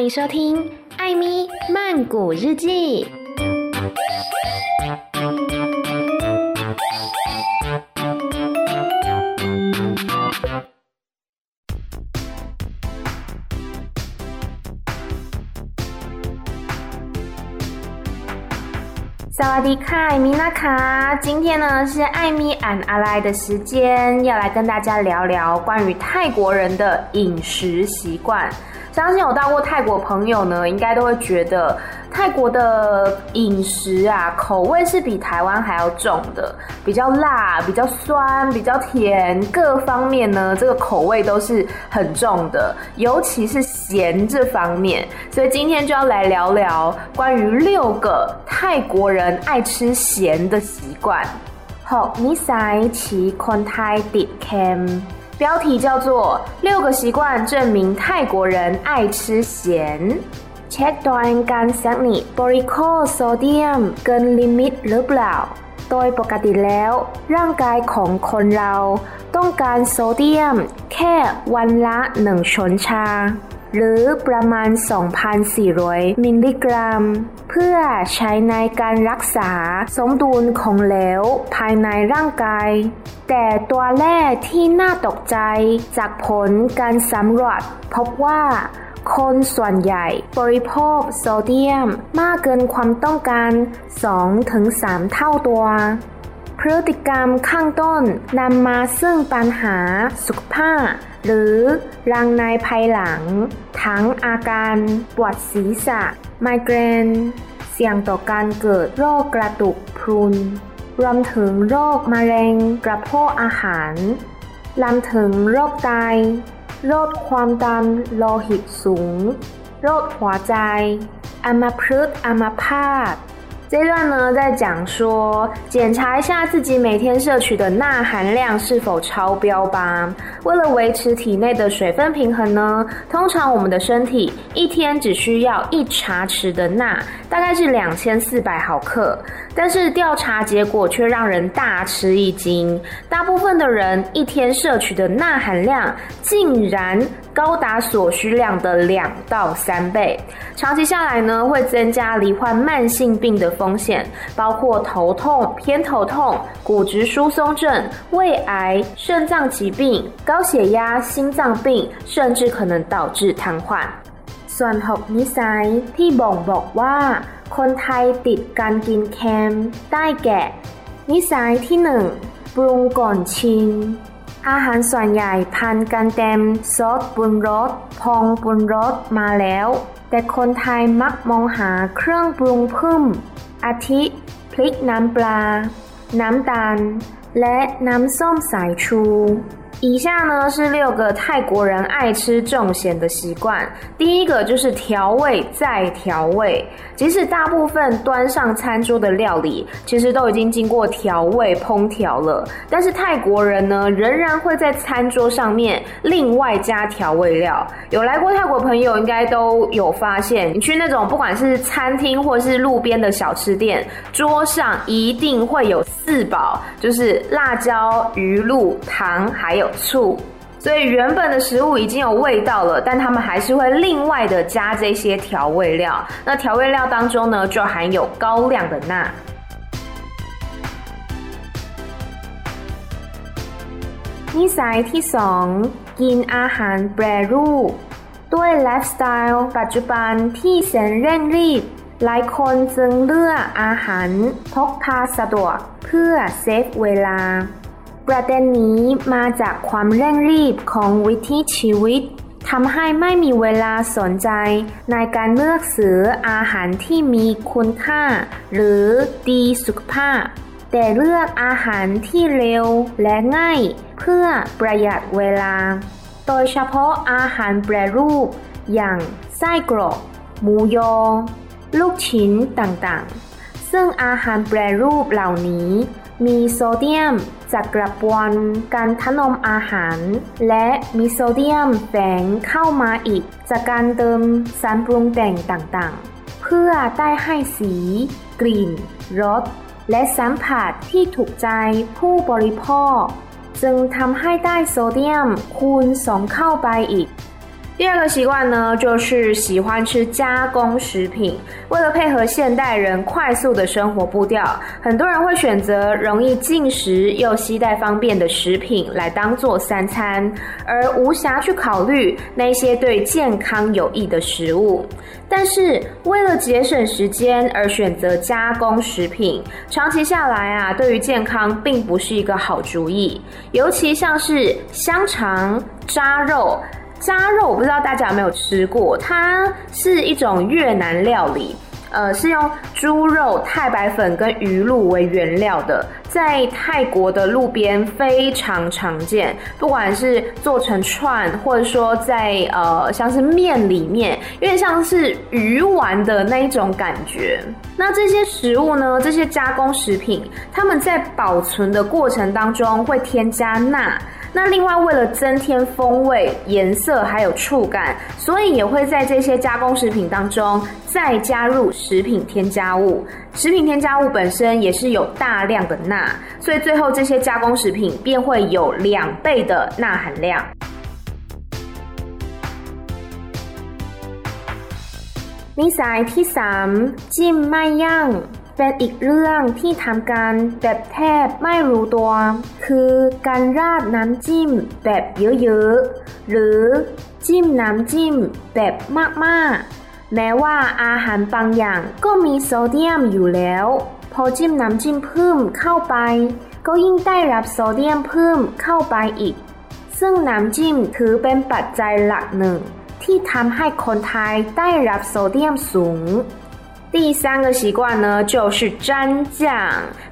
欢迎收听《艾咪曼谷日记》。萨瓦迪卡，艾米娜卡，今天呢是艾咪 and 阿来的时间，要来跟大家聊聊关于泰国人的饮食习惯。相信有到过泰国朋友呢，应该都会觉得泰国的饮食啊，口味是比台湾还要重的，比较辣、比较酸、比较甜，各方面呢，这个口味都是很重的，尤其是咸这方面。所以今天就要来聊聊关于六个泰国人爱吃咸的习惯。好，你。标题叫做《六个习惯证明泰国人爱吃咸》。Check 断干食你 borico sodium 跟 limit หรือเปล่าโดยปกติแล้วร่างกายของคนเราต้องการโซเดียมแค่วันละหนึ่งช้อนชา หรือประมาณ 2,400 มิลลิกรัม เพื่อใช้ในการรักษาสมดุลของเหลวภายในร่างกาย แต่ตัวแรกที่น่าตกใจจากผลการสำรวจพบว่าคนส่วนใหญ่บริโภคโซเดียมมากเกินความต้องการ 2-3 เท่าตัว พฤติกรรมข้างต้นนำมาซึ่งปัญหาสุขภาพ หรือรังในภายหลัง ทั้งอาการปวดศีรษะ ไมเกรน เสี่ยงต่อการเกิดโรคกระดูกพรุน รวมถึงโรคมะเร็งกระเพาะอาหารรวมถึงโรคไต โรคความดันโลหิตสูง โรคหัวใจ อัมพฤกษ์อัมพาต 这段呢，在讲说检查一下自己每天摄取的钠含量是否超标吧。为了维持体内的水分平衡呢，通常我们的身体一天只需要一茶匙的钠，大概是两千四百毫克。但是调查结果却让人大吃一惊，大部分的人一天摄取的钠含量竟然高达所需量的两到三倍，长期下来呢，会增加罹患慢性病的风险，包括头痛、偏头痛、骨质疏松症、胃癌、肾脏疾病、高血压、心脏病，甚至可能导致瘫痪。 ส่วนหกนิสัยที่บ่งบอกว่า คนไทยติดการกินเค็มได้แก่ นิสัยที่หนึ่งปรุงก่อนชิม อาหารส่วนใหญ่ผ่านการเต็มซอสปรุงรสผงปรุงรสมาแล้ว แต่คนไทยมักมองหาเครื่องปรุงเพิ่ม อาทิ พริกน้ำปลา น้ำตาล และน้ำส้มสายชู 以下呢是六个泰国人爱吃重咸的习惯。第一个就是调味再调味，即使大部分端上餐桌的料理其实都已经经过调味烹调了，但是泰国人呢仍然会在餐桌上面另外加调味料。有来过泰国朋友应该都有发现，你去那种不管是餐厅或是路边的小吃店，桌上一定会有四宝，就是辣椒、鱼露、糖，还有。醋，所以原本的食物已经有味道了，但他们还是会另外的加这些调味料。那调味料当中呢，就含有高量的钠。นิสัยที่สองกินอาหารแปรรูปด้วยไลฟ์สไตล์ปัจจุบันที่แสนเร่งรีบหลายคนจึงเลือกอาหารพกพาสะดวกเพื่อเซฟเวลา ประเด็นนี้มาจากความเร่งรีบของวิถีชีวิตทำให้ไม่มีเวลาสนใจในการเลือกซื้ออาหารที่มีคุณค่า หรือดีสุขภาพ แต่เลือกอาหารที่เร็วและง่าย เพื่อประหยัดเวลา โดยเฉพาะอาหารแปรรูป อย่างไส้กรอกหมูยอ ลูกชิ้นต่างๆ ซึ่งอาหารแปรรูปเหล่านี้ มีโซเดียมจากกระบวนการถนอมอาหาร และมีโซเดียมแฝงเข้ามาอีก จากการเติมสารปรุงแต่งต่างๆ เพื่อได้ให้สี กลิ่นรสและสัมผัสที่ถูกใจผู้บริโภค จึงทำให้ได้โซเดียมคูณสองเข้าไปอีก 第二个习惯呢，就是喜欢吃加工食品。为了配合现代人快速的生活步调，很多人会选择容易进食又携带方便的食品来当做三餐，而无暇去考虑那些对健康有益的食物。但是为了节省时间而选择加工食品，长期下来啊，对于健康并不是一个好主意。尤其像是香肠、扎肉。扎肉我不知道大家有没有吃过，它是一种越南料理，呃，是用猪肉、太白粉跟鱼露为原料的，在泰国的路边非常常见。不管是做成串，或者说在呃像是面里面，有点像是鱼丸的那一种感觉。那这些食物呢，这些加工食品，它们在保存的过程当中会添加钠。那另外为了增添风味、颜色还有触感，所以也会在这些加工食品当中再加入食品添加物。食品添加物本身也是有大量的钠，所以最后这些加工食品便会有两倍的钠含量。你在第三，金麦样。 เป็นอีกเรื่องที่ทำกันแบบแทบไม่รู้ตัว คือการราดน้ำจิ้มแบบเยอะๆ หรือจิ้มน้ำจิ้มแบบมากๆ แม้ว่าอาหารบางอย่างก็มีโซเดียมอยู่แล้ว พอจิ้มน้ำจิ้มเพิ่มเข้าไป ก็ยิ่งได้รับโซเดียมเพิ่มเข้าไปอีก ซึ่งน้ำจิ้มถือเป็นปัจจัยหลักหนึ่ง ที่ทำให้คนไทยได้รับโซเดียมสูง 第三个习惯呢，就是沾酱。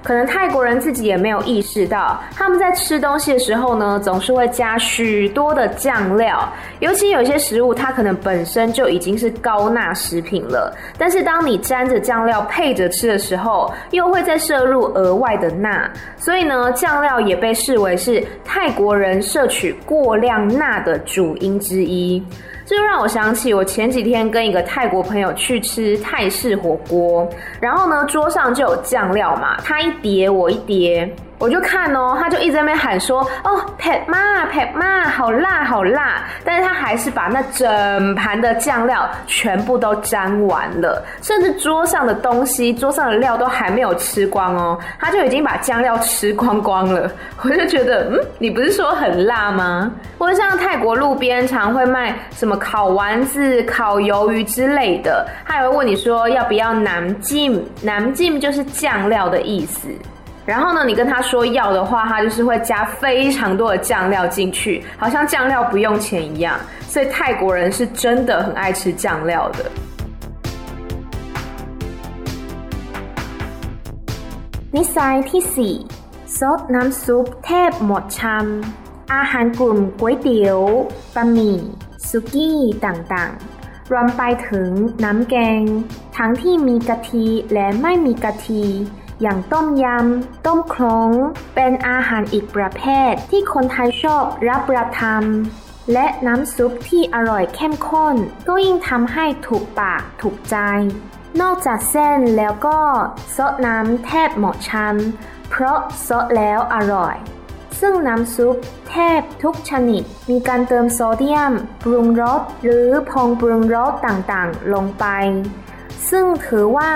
可能泰国人自己也没有意识到，他们在吃东西的时候呢，总是会加许多的酱料。尤其有些食物，它可能本身就已经是高钠食品了，但是当你沾着酱料配着吃的时候，又会再摄入额外的钠。所以呢，酱料也被视为是泰国人摄取过量钠的主因之一。这就让我想起，我前几天跟一个泰国朋友去吃泰式火锅，然后呢，桌上就有酱料嘛，他一碟我一碟。我就看哦，他就一直在那边喊说：“哦，Pat 妈，Pat 妈，好辣，好辣！”但是，他还是把那整盘的酱料全部都沾完了，甚至桌上的东西、桌上的料都还没有吃光哦，他就已经把酱料吃光光了。我就觉得，嗯，你不是说很辣吗？或者像泰国路边常会卖什么烤丸子、烤鱿鱼之类的，他也会问你说要不要南浸，南浸就是酱料的意思。然后呢，你跟他说要的话，他就是会加非常多的酱料进去，好像酱料不用钱一样。所以泰国人是真的很爱吃酱料的。นิสัยที่สี่ซดน้ำซุปแทบหมดชามอาหารกลุ่มก๋วยเตี๋ยวบะหมี่สุกี้ต่างๆรวมไปถึงน้ำแกงทั้งที่มีกะทิและไม่มีกะทิ อย่างต้มยำ ต้มคลงเป็นอาหารอีกประเภทที่คนไทยชอบรับประทานและน้ำซุปที่อร่อยเข้มข้น ก็ยิ่งทำให้ถูกปากถูกใจ นอกจากเส้นแล้วก็ซดน้ำแทบเหมดชามเพราะซดแล้วอร่อย ซึ่งน้ำซุปแทบทุกชนิด มีการเติมโซเดียม ปรุงรสหรือผงปรุงรสต่างๆ ลงไป ซึ่งถือว่า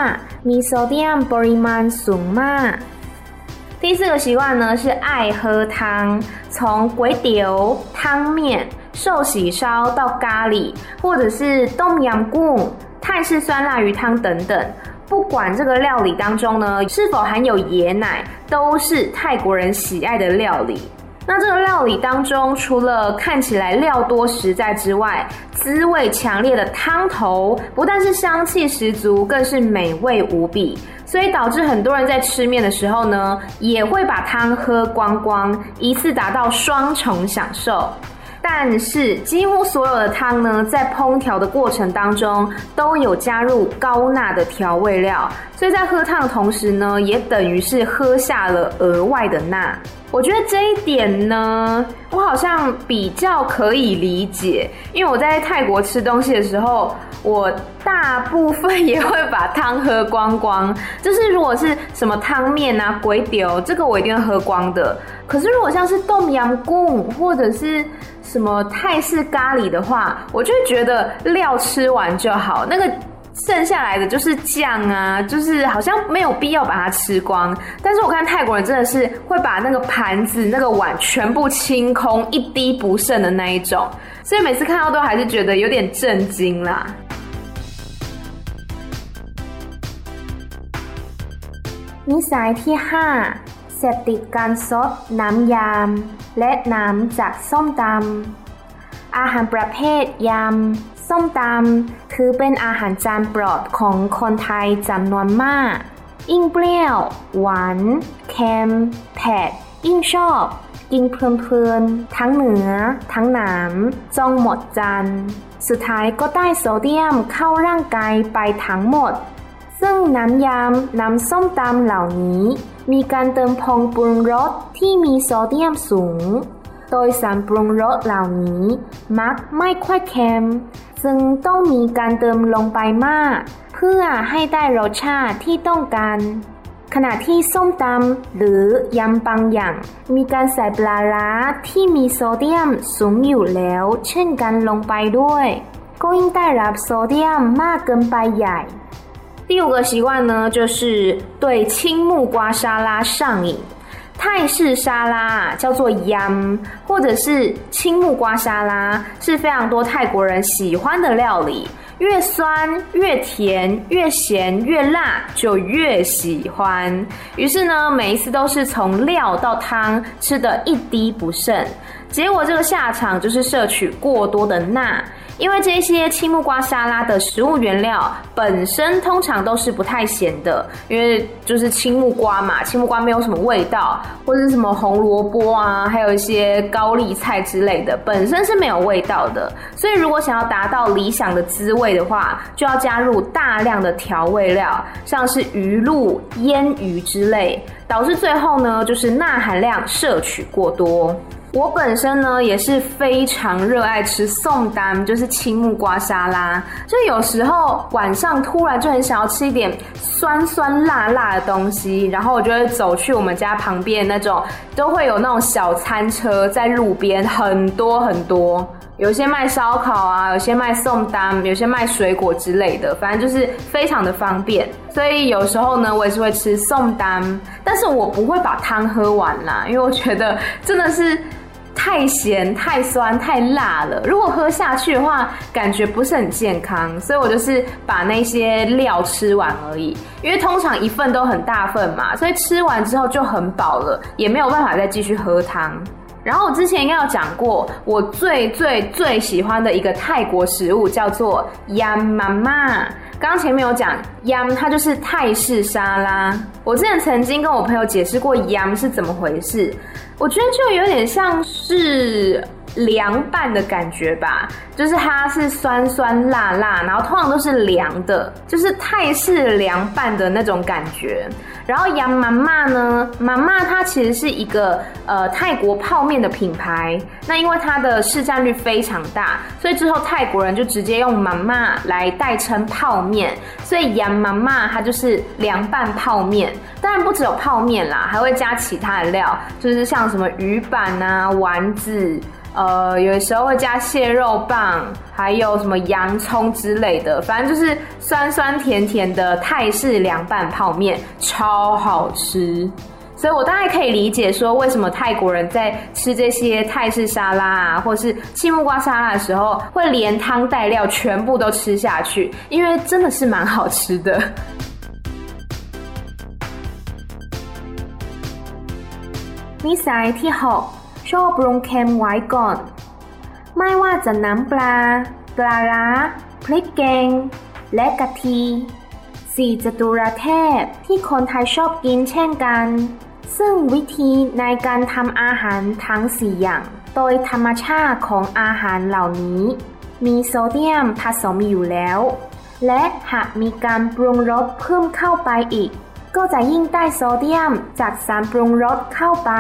มีโซเดียมปริมาณสูงมาก。第四个习惯呢是爱喝汤，从粿条、汤面、寿喜烧到咖喱，或者是冬阳功、泰式酸辣鱼汤等等，不管这个料理当中呢是否含有椰奶，都是泰国人喜爱的料理。 那这个料理当中，除了看起来料多实在之外，滋味强烈的汤头不但是香气十足，更是美味无比。所以导致很多人在吃面的时候呢，也会把汤喝光光，一次达到双重享受。但是几乎所有的汤呢，在烹调的过程当中都有加入高钠的调味料，所以在喝汤的同时呢，也等于是喝下了额外的钠。我觉得这一点呢，我好像比较可以理解，因为我在泰国吃东西的时候，我大部分也会把汤喝光光。就是如果是什么汤面啊、粿条，这个我一定会喝光的。可是如果像是冬阴功或者是什么泰式咖喱的话，我就觉得料吃完就好，那个。剩下来的就是酱啊，就是好像没有必要把它吃光。但是我看泰国人真的是会把那个盘子、那个碗全部清空，一滴不剩的那一种，所以每次看到都还是觉得有点震惊啦。นิสัยที่ห้าเสพติดการซดน้ำยำและน้ำจากส้มตำอาหารประเภทยำ ส้มตำถือเป็นอาหารจานโปรดของคนไทยจำนวนมาก ยิ่งเปรี้ยว หวาน เค็มเผ็ดยิ่งชอบ กินเพลินๆ ทั้งเนื้อทั้งหนามจองหมดจานสุดท้ายก็ได้โซเดียมเข้าร่างกายไปทั้งหมด ซึ่งน้ำยำน้ำส้มตำเหล่านี้ มีการเติมพงปรุงรสที่มีโซเดียมสูง โดยสารปรุงรสเหล่านี้ มักไม่ค่อยเค็ม ซึ่งต้องมีการเติมลงไปมาก เพื่อให้ได้รสชาติที่ต้องการ ขณะที่ส้มตำหรือยำบางอย่าง มีการใส่ปลาร้าที่มีโซเดียมสูงอยู่แล้ว เช่นกันลงไปด้วย ก็ยิ่งได้รับโซเดียมมากเกินไปใหญ่第五个习惯呢，就是对青木瓜沙拉上瘾。 泰式沙拉叫做 Yam，或者是青木瓜沙拉，是非常多泰国人喜欢的料理。越酸越甜，越咸越辣，就越喜欢。于是呢，每一次都是从料到汤吃得一滴不剩。结果这个下场就是摄取过多的钠。因为这些青木瓜沙拉的食物原料本身通常都是不太咸的，因为就是青木瓜嘛，青木瓜没有什么味道，或者什么红萝卜啊，还有一些高丽菜之类的，本身是没有味道的。所以如果想要达到理想的滋味的话，就要加入大量的调味料，像是鱼露、腌鱼之类，导致最后呢，就是钠含量摄取过多。我本身呢也是非常热爱吃宋丹，就是青木瓜沙拉。就有时候晚上突然就很想要吃一点酸酸辣辣的东西，然后我就会走去我们家旁边那种，都会有那种小餐车在路边，很多很多，有些卖烧烤啊，有些卖宋丹，有些卖水果之类的，反正就是非常的方便。所以有时候呢，我也是会吃宋丹，但是我不会把汤喝完啦，因为我觉得真的是。太咸、太酸、太辣了，如果喝下去的话，感觉不是很健康，所以我就是把那些料吃完而已。因为通常一份都很大份嘛，所以吃完之后就很饱了，也没有办法再继续喝汤。然后我之前应该有讲过，我最最最喜欢的一个泰国食物叫做 Yam Mama。刚刚前面有讲 Yam，它就是泰式沙拉。我之前曾经跟我朋友解释过 Yam 是怎么回事。我觉得就有点像是凉拌的感觉吧，就是它是酸酸辣辣，然后通常都是凉的，就是泰式凉拌的那种感觉。然后杨妈妈呢，妈妈它其实是一个呃泰国泡面的品牌，那因为它的市占率非常大，所以之后泰国人就直接用妈妈来代称泡面，所以杨妈妈它就是凉拌泡面。当然不只有泡面啦，还会加其他的料，就是像什么鱼板啊、丸子，呃，有时候会加蟹肉棒，还有什么洋葱之类的，反正就是酸酸甜甜的泰式凉拌泡面，超好吃。所以我大概可以理解说，为什么泰国人在吃这些泰式沙拉啊，或是青木瓜沙拉的时候，会连汤带料全部都吃下去，因为真的是蛮好吃的。Miss A T 好。 ชอบปรุงเค็มไว้ก่อน ไม่ว่าจะน้ำปลา ปลาร้า พริกแกง และกะทิสี่จตุรเทพที่คนไทยชอบกินเช่นกัน ซึ่งวิธีในการทำอาหารทั้งสี่อย่างโดยธรรมชาติของอาหารเหล่านี้ มีโซเดียมผสมอยู่แล้ว และหากมีการปรุงรสเพิ่มเข้าไปอีก ก็จะยิ่งได้โซเดียมจากสารปรุงรสเข้าไป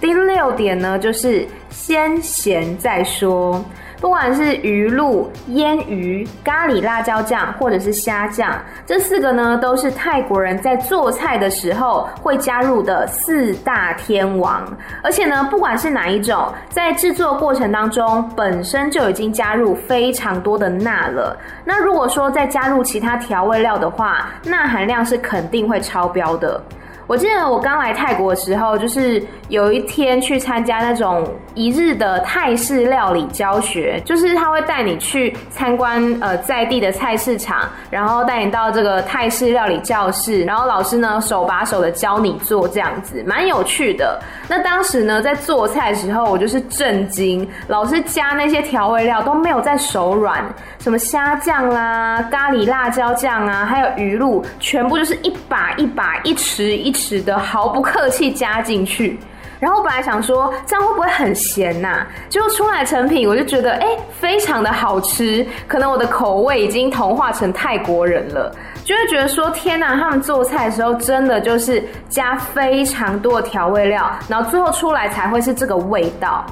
第六点呢，就是先咸再说。不管是鱼露、腌鱼、咖喱辣椒酱，或者是虾酱，这四个呢，都是泰国人在做菜的时候会加入的四大天王。而且呢，不管是哪一种，在制作过程当中，本身就已经加入非常多的钠了。那如果说再加入其他调味料的话，钠含量是肯定会超标的。我记得我刚来泰国的时候，就是有一天去参加那种一日的泰式料理教学，就是他会带你去参观呃在地的菜市场，然后带你到这个泰式料理教室，然后老师呢手把手的教你做这样子，蛮有趣的。那当时呢在做菜的时候，我就是震惊，老师加那些调味料都没有在手软，什么虾酱啦、咖喱辣椒酱啊，还有鱼露，全部就是一把一把、一匙一。使得毫不客气加进去，然后本来想说这样会不会很咸呐、结果出来成品，我就觉得哎、非常的好吃。可能我的口味已经同化成泰国人了，就会觉得说天呐，他们做菜的时候真的就是加非常多的调味料，然后最后出来才会是这个味道。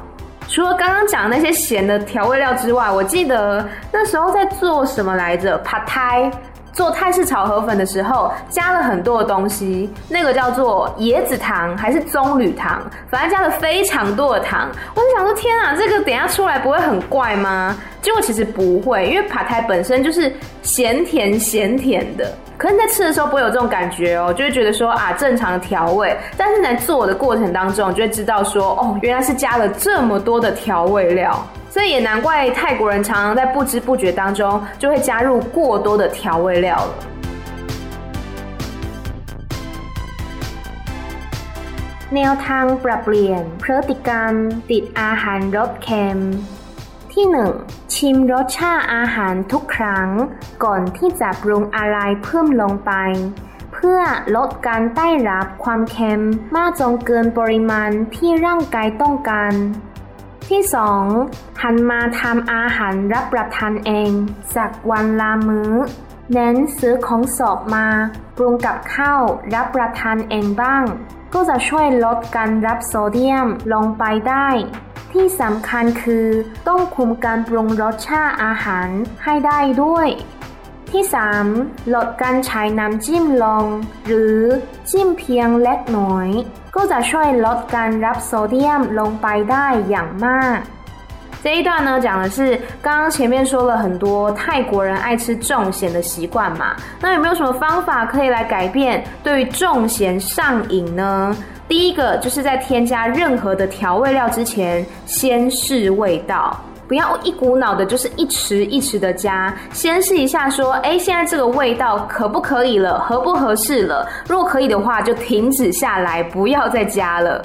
除了刚刚讲那些咸的调味料之外，我记得那时候在做什么来着？Pad Thai。做泰式炒河粉的时候，加了很多的东西，那个叫做椰子糖还是棕榈糖，反正加了非常多的糖。我就想说，天啊，这个等下出来不会很怪吗？结果其实不会，因为帕泰本身就是咸甜咸甜的。可是在吃的时候不会有这种感觉哦，就会觉得说啊，正常的调味。但是在做的过程当中，就会知道说，哦，原来是加了这么多的调味料。所以也难怪泰国人常常在不知不觉当中就会加入过多的调味料了。แนวทางปรับเปลี่ยนพฤติกรรมติดอาหารรสเค็มที่หนึ่งชิมรสชาติอาหารทุกครั้งก่อนที่จะปรุงอะไรเพิ่มลงไป เพื่อลดการได้รับความเค็มมากจนเกินปริมาณที่ร่างกายต้องการ ที่สองหันมาทำอาหารรับประทานเอง สักวันละมื้อ เน้นซื้อของสดมา ปรุงกับข้าวรับประทานเองบ้าง ก็จะช่วยลดการรับโซเดียมลงไปได้ ที่สำคัญคือต้องคุมการปรุงรสชาติอาหารให้ได้ด้วย ที่สามลดการใช้น้ำจิ้มลง หรือจิ้มเพียงเล็กน้อย ก็จะช่วยลดการรับโซเดียมลงไปได้อย่างมาก。这一段呢，讲的是刚刚前面说了很多泰国人爱吃重咸的习惯嘛，那有没有什么方法可以来改变对于重咸上瘾呢？第一个就是在添加任何的调味料之前，先试味道。 不要一股脑的，就是一匙一匙的加，先试一下，说，哎，现在这个味道可不可以了，合不合适了？如果可以的话，就停止下来，不要再加了。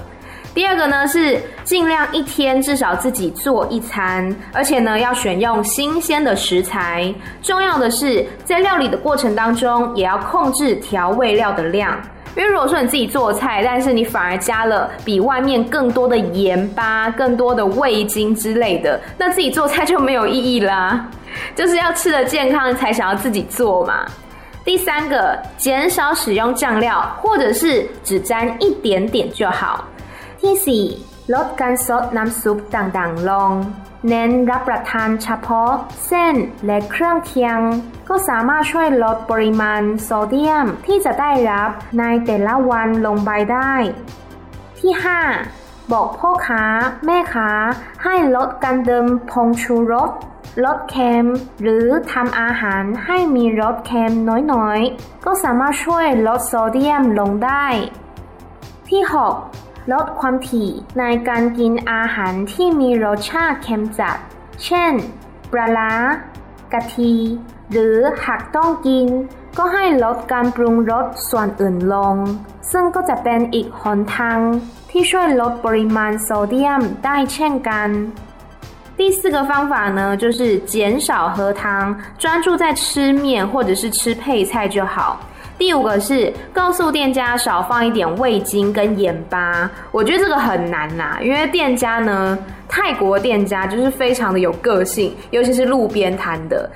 第二个呢，是尽量一天至少自己做一餐，而且呢，要选用新鲜的食材。重要的是，在料理的过程当中，也要控制调味料的量。因为如果说你自己做菜，但是你反而加了比外面更多的盐巴、更多的味精之类的，那自己做菜就没有意义啦。就是要吃的健康才想要自己做嘛。第三个，减少使用酱料，或者是只沾一点点就好。第四， ลดการซดน้ำซุปต่างๆ ลง เน้นรับประทานเฉพาะเส้นและเครื่องเคียง ก็สามารถช่วยลดปริมาณโซเดียมที่จะได้รับในแต่ละวันลงไปได้ ที่ 5. บอกพ่อค้า แม่ค้า ให้ลดการเติมผงชูรสลดเค็ม หรือทำอาหารให้มีรสเค็มน้อยๆ ก็สามารถช่วยลดโซเดียมลงได้ ที่ 6. ลดความถี่ในการกินอาหารที่มีรสชาติเค็มจัด เช่น ปลาร้ากะทิ หรือหากต้องกิน ก็ให้ลดการปรุงรสส่วนอื่นลง ซึ่งก็จะเป็นอีกหนทางที่ช่วยลดปริมาณโซเดียมได้เช่นกัน。第四个方法呢，就是减少喝汤，专注在吃面或者是吃配菜就好。 第五个是告诉店家少放一点味精跟盐巴，我觉得这个很难呐，因为店家呢，泰国店家就是非常的有个性，尤其是路边摊的。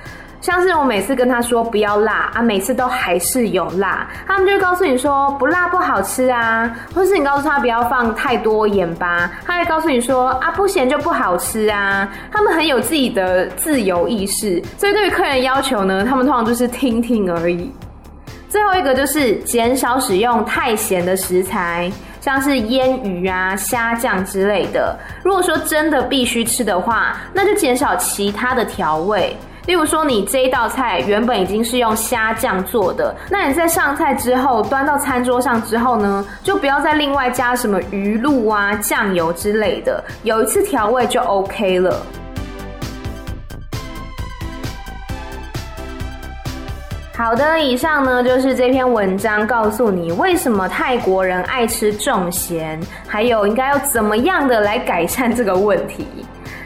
像是我每次跟他说不要辣啊，每次都还是有辣，他们就会告诉你说不辣不好吃啊，或是你告诉他不要放太多盐巴，他会告诉你说啊不咸就不好吃啊。他们很有自己的自由意识，所以对于客人要求呢，他们通常就是听听而已。最后一个就是减少使用太咸的食材，像是腌鱼啊、虾酱之类的。如果说真的必须吃的话，那就减少其他的调味。例如说，你这一道菜原本已经是用虾酱做的，那你在上菜之后端到餐桌上之后呢，就不要再另外加什么鱼露啊、酱油之类的，有一次调味就 OK 了。好的，以上呢就是这篇文章告诉你为什么泰国人爱吃重咸，还有应该要怎么样的来改善这个问题。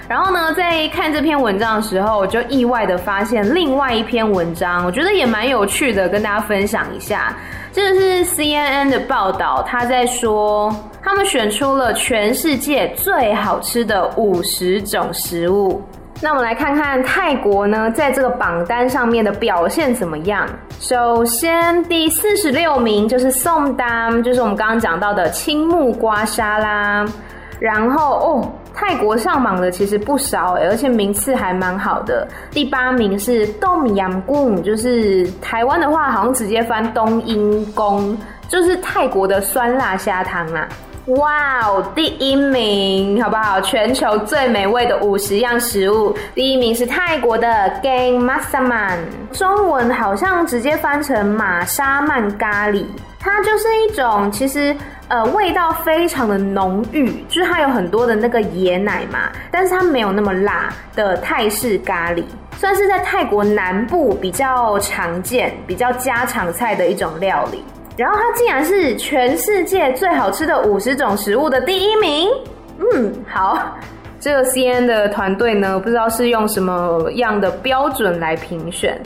然后呢，在看这篇文章的时候，我就意外的发现另外一篇文章，我觉得也蛮有趣的，跟大家分享一下。这是 CNN 的报道，他在说他们选出了全世界最好吃的五十种食物。那我们来看看泰国呢，在这个榜单上面的表现怎么样？首先，第四十六名就是宋丹就是我们刚刚讲到的青木瓜沙拉。然后哦。泰国上榜的其实不少，而且名次还蛮好的。第八名是冬阴功，就是台湾的话好像直接翻冬阴功，就是泰国的酸辣虾汤啊。哇哦，第一名好不好？全球最美味的五十样食物，第一名是泰国的 Gang Masaman，中文好像直接翻成玛莎曼咖喱。它就是一种其实。呃，味道非常的浓郁，就是它有很多的那个椰奶嘛，但是它没有那么辣的泰式咖喱，算是在泰国南部比较常见、比较家常菜的一种料理。然后它竟然是全世界最好吃的五十种食物的第一名。嗯，好，这个 CNN 的团队呢，不知道是用什么样的标准来评选。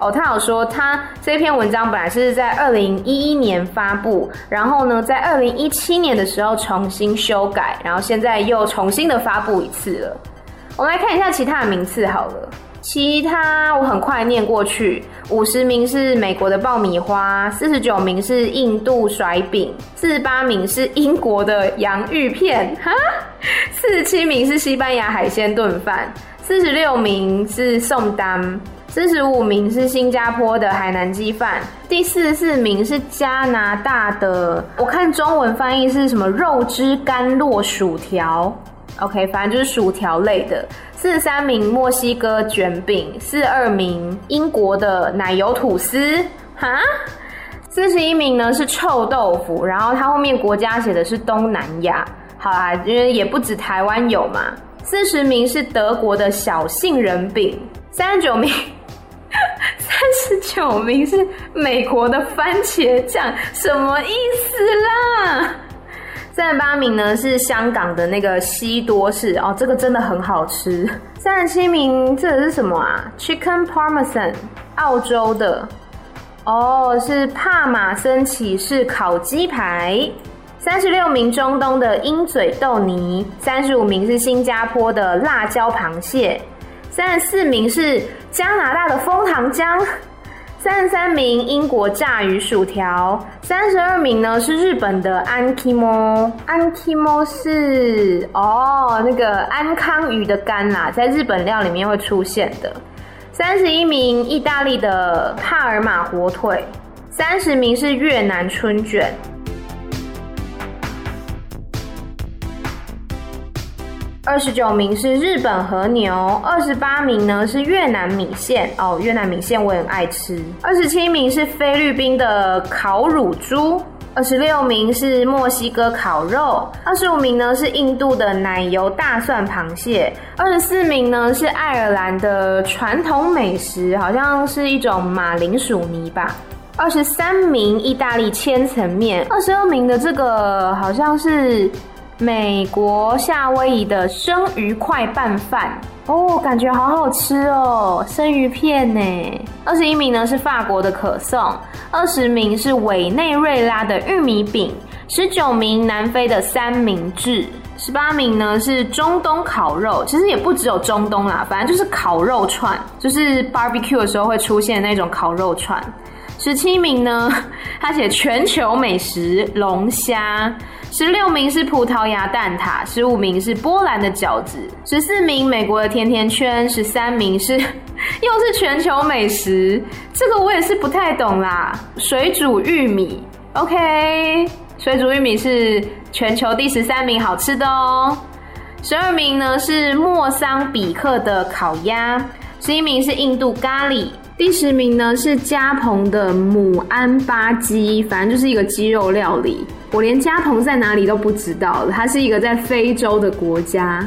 哦，他有说，他这篇文章本来是在二零一一年发布，然后呢，在二零一七年的时候重新修改，然后现在又重新的发布一次了。我们来看一下其他的名次好了，其他我很快念过去。五十名是美国的爆米花，四十九名是印度甩饼，四十八名是英国的洋芋片，哈，四十七名是西班牙海鲜炖饭，四十六名是宋丹。四十五名是新加坡的海南鸡饭，第四十四名是加拿大的，我看中文翻译是什么肉汁甘洛薯条，OK，反正就是薯条类的。四十三名墨西哥卷饼，四十二名英国的奶油吐司，哈，四十一名呢是臭豆腐，然后它后面国家写的是东南亚，好啦，因为也不止台湾有嘛。四十名是德国的小杏仁饼，三十九名。三十九名是美国的番茄酱，什么意思啦？三十八名呢是香港的那个西多士哦，这个真的很好吃。三十七名这个是什么啊？Chicken Parmesan，澳洲的哦，是帕马森起士烤鸡排。三十六名中东的鹰嘴豆泥，三十五名是新加坡的辣椒螃蟹。三十四名是加拿大的枫糖浆，三十三名英国炸鱼薯条，三十二名呢是日本的安 kimo，安 kimo 是哦那个安康鱼的肝啦，在日本料里面会出现的。三十一名意大利的帕尔马火腿，三十名是越南春卷。二十九名是日本和牛，二十八名呢是越南米线哦，越南米线我也很爱吃。二十七名是菲律宾的烤乳猪，二十六名是墨西哥烤肉，二十五名呢是印度的奶油大蒜螃蟹，二十四名呢是爱尔兰的传统美食，好像是一种马铃薯泥吧。二十三名意大利千层面，二十二名的这个好像是。美国夏威夷的生鱼块拌饭哦，感觉好好吃哦，生鱼片呢。二十一名呢是法国的可颂，二十名是委内瑞拉的玉米饼，十九名南非的三明治，十八名呢是中东烤肉，其实也不只有中东啦，反正就是烤肉串，就是 barbecue 的时候会出现那种烤肉串。十七名呢，他写全球美食龙虾。十六名是葡萄牙蛋挞，十五名是波兰的饺子，十四名美国的甜甜圈，十三名是 又是全球美食，这个我也是不太懂啦。水煮玉米，OK，水煮玉米是全球第十三名好吃的哦。十二名呢是莫桑比克的烤鸭，十一名是印度咖喱。第十名呢是加蓬的母安巴鸡，反正就是一个鸡肉料理。我连加蓬在哪里都不知道，它是一个在非洲的国家。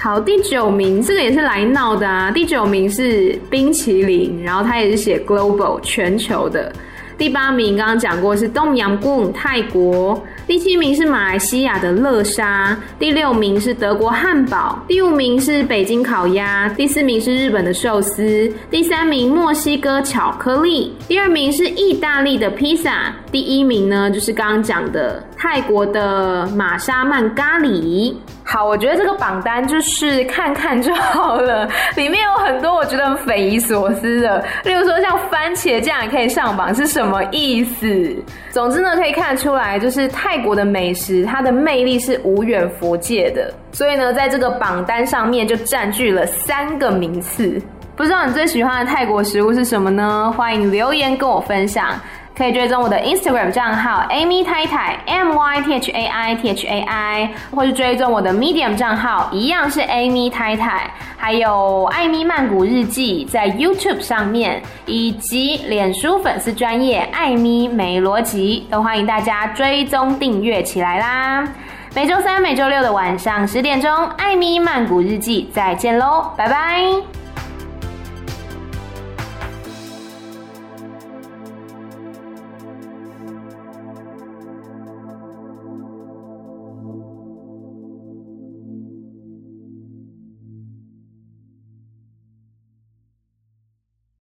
好，第九名这个也是来闹的啊。第九名是冰淇淋，然后它也是写 global 全球的。第八名刚刚讲过是冬阳功泰国。第七名是马来西亚的乐沙，第六名是德国汉堡，第五名是北京烤鸭，第四名是日本的寿司，第三名墨西哥巧克力，第二名是意大利的披萨，第一名呢就是刚刚讲的泰国的玛莎曼咖喱。好，我觉得这个榜单就是看看就好了，里面有很多我觉得很匪夷所思的，例如说像番茄酱也可以上榜是什么意思？总之呢，可以看出来就是泰国的美食，它的魅力是无远佛界的，所以呢，在这个榜单上面就占据了三个名次。不知道你最喜欢的泰国食物是什么呢？欢迎留言跟我分享。可以追踪我的 Instagram 账号 Amy 太太 M Y T H A I T H A I，或是追踪我的 Medium 账号，一样是 Amy 太太。还有艾咪曼谷日记在 YouTube 上面，以及脸书粉丝专业艾咪没逻辑，都欢迎大家追踪订阅起来啦。每周三、每周六的晚上十点钟，艾咪曼谷日记再见喽，拜拜。